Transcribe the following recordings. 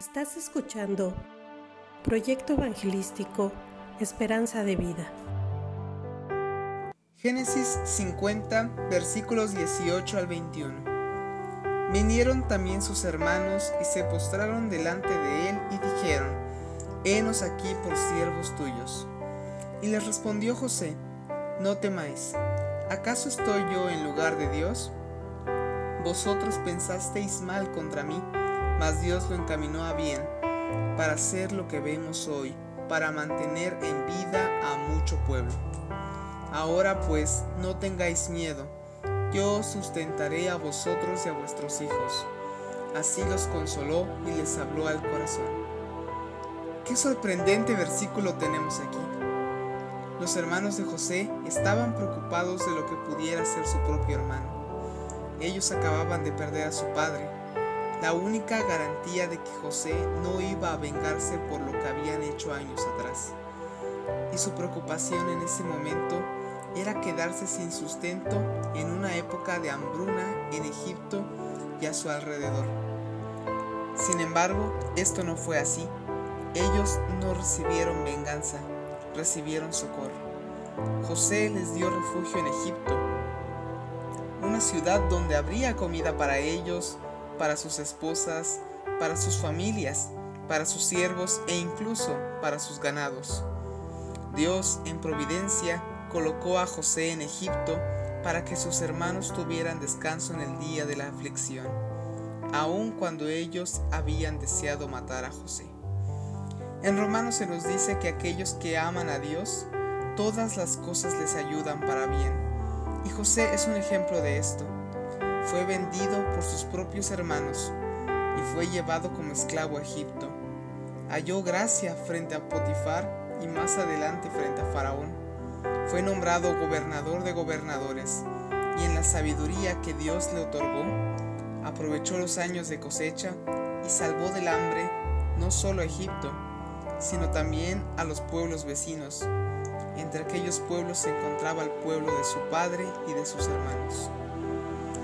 Estás escuchando Proyecto Evangelístico Esperanza de Vida. Génesis 50, versículos 18 al 21. Vinieron también sus hermanos y se postraron delante de él y dijeron, Henos aquí por siervos tuyos. Y les respondió José, No temáis, ¿acaso estoy yo en lugar de Dios? Vosotros pensasteis mal contra mí, mas Dios lo encaminó a bien, para hacer lo que vemos hoy, para mantener en vida a mucho pueblo. Ahora pues, no tengáis miedo, yo sustentaré a vosotros y a vuestros hijos. Así los consoló y les habló al corazón. Qué sorprendente versículo tenemos aquí. Los hermanos de José estaban preocupados de lo que pudiera ser su propio hermano. Ellos acababan de perder a su padre, la única garantía de que José no iba a vengarse por lo que habían hecho años atrás. Y su preocupación en ese momento era quedarse sin sustento en una época de hambruna en Egipto y a su alrededor. Sin embargo, esto no fue así. Ellos no recibieron venganza, recibieron socorro. José les dio refugio en Egipto, una ciudad donde habría comida para ellos, para sus esposas, para sus familias, para sus siervos e incluso para sus ganados. Dios, en providencia, colocó a José en Egipto para que sus hermanos tuvieran descanso en el día de la aflicción, aun cuando ellos habían deseado matar a José. En Romanos se nos dice que aquellos que aman a Dios, todas las cosas les ayudan para bien. Y José es un ejemplo de esto. Fue vendido por sus propios hermanos y fue llevado como esclavo a Egipto. Halló gracia frente a Potifar y más adelante frente a Faraón fue nombrado gobernador de gobernadores y en la sabiduría que Dios le otorgó, aprovechó los años de cosecha y salvó del hambre no solo a Egipto, sino también a los pueblos vecinos. Entre aquellos pueblos se encontraba el pueblo de su padre y de sus hermanos.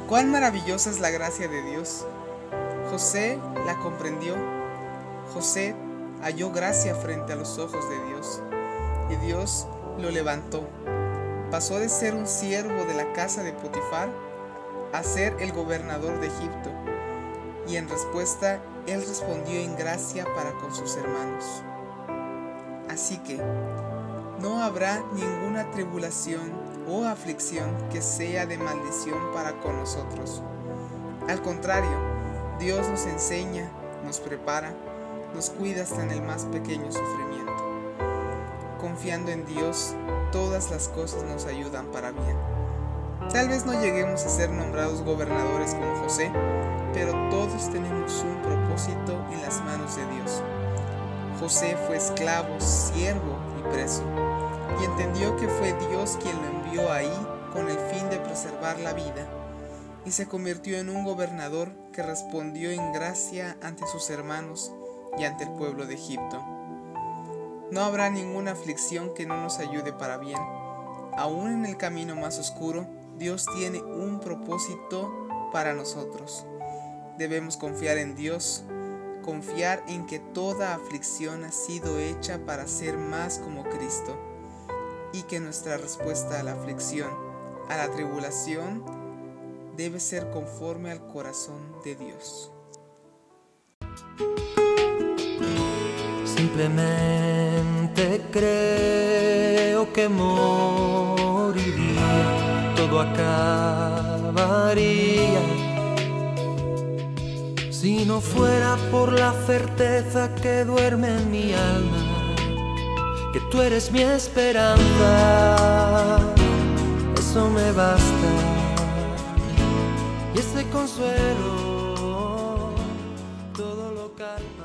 Cuán maravillosa es la gracia de Dios. José la comprendió. José halló gracia frente a los ojos de Dios. Y Dios lo levantó. Pasó de ser un siervo de la casa de Potifar a ser el gobernador de Egipto. Y en respuesta, él respondió en gracia para con sus hermanos. Así que, no habrá ninguna tribulación o aflicción que sea de maldición para con nosotros. Al contrario, Dios nos enseña, nos prepara, nos cuida hasta en el más pequeño sufrimiento. Confiando en Dios, todas las cosas nos ayudan para bien. Tal vez no lleguemos a ser nombrados gobernadores como José, pero todos tenemos un propósito José fue esclavo, siervo y preso, y entendió que fue Dios quien lo envió ahí con el fin de preservar la vida, y se convirtió en un gobernador que respondió en gracia ante sus hermanos y ante el pueblo de Egipto. No habrá ninguna aflicción que no nos ayude para bien. Aún en el camino más oscuro, Dios tiene un propósito para nosotros. Debemos confiar en Dios, confiar en que toda aflicción ha sido hecha para ser más como Cristo y que nuestra respuesta a la aflicción, a la tribulación, debe ser conforme al corazón de Dios. Simplemente creo que moriría, todo acabaría. Si no fuera por la certeza que duerme en mi alma, que tú eres mi esperanza, eso me basta. Y ese consuelo, todo lo calma.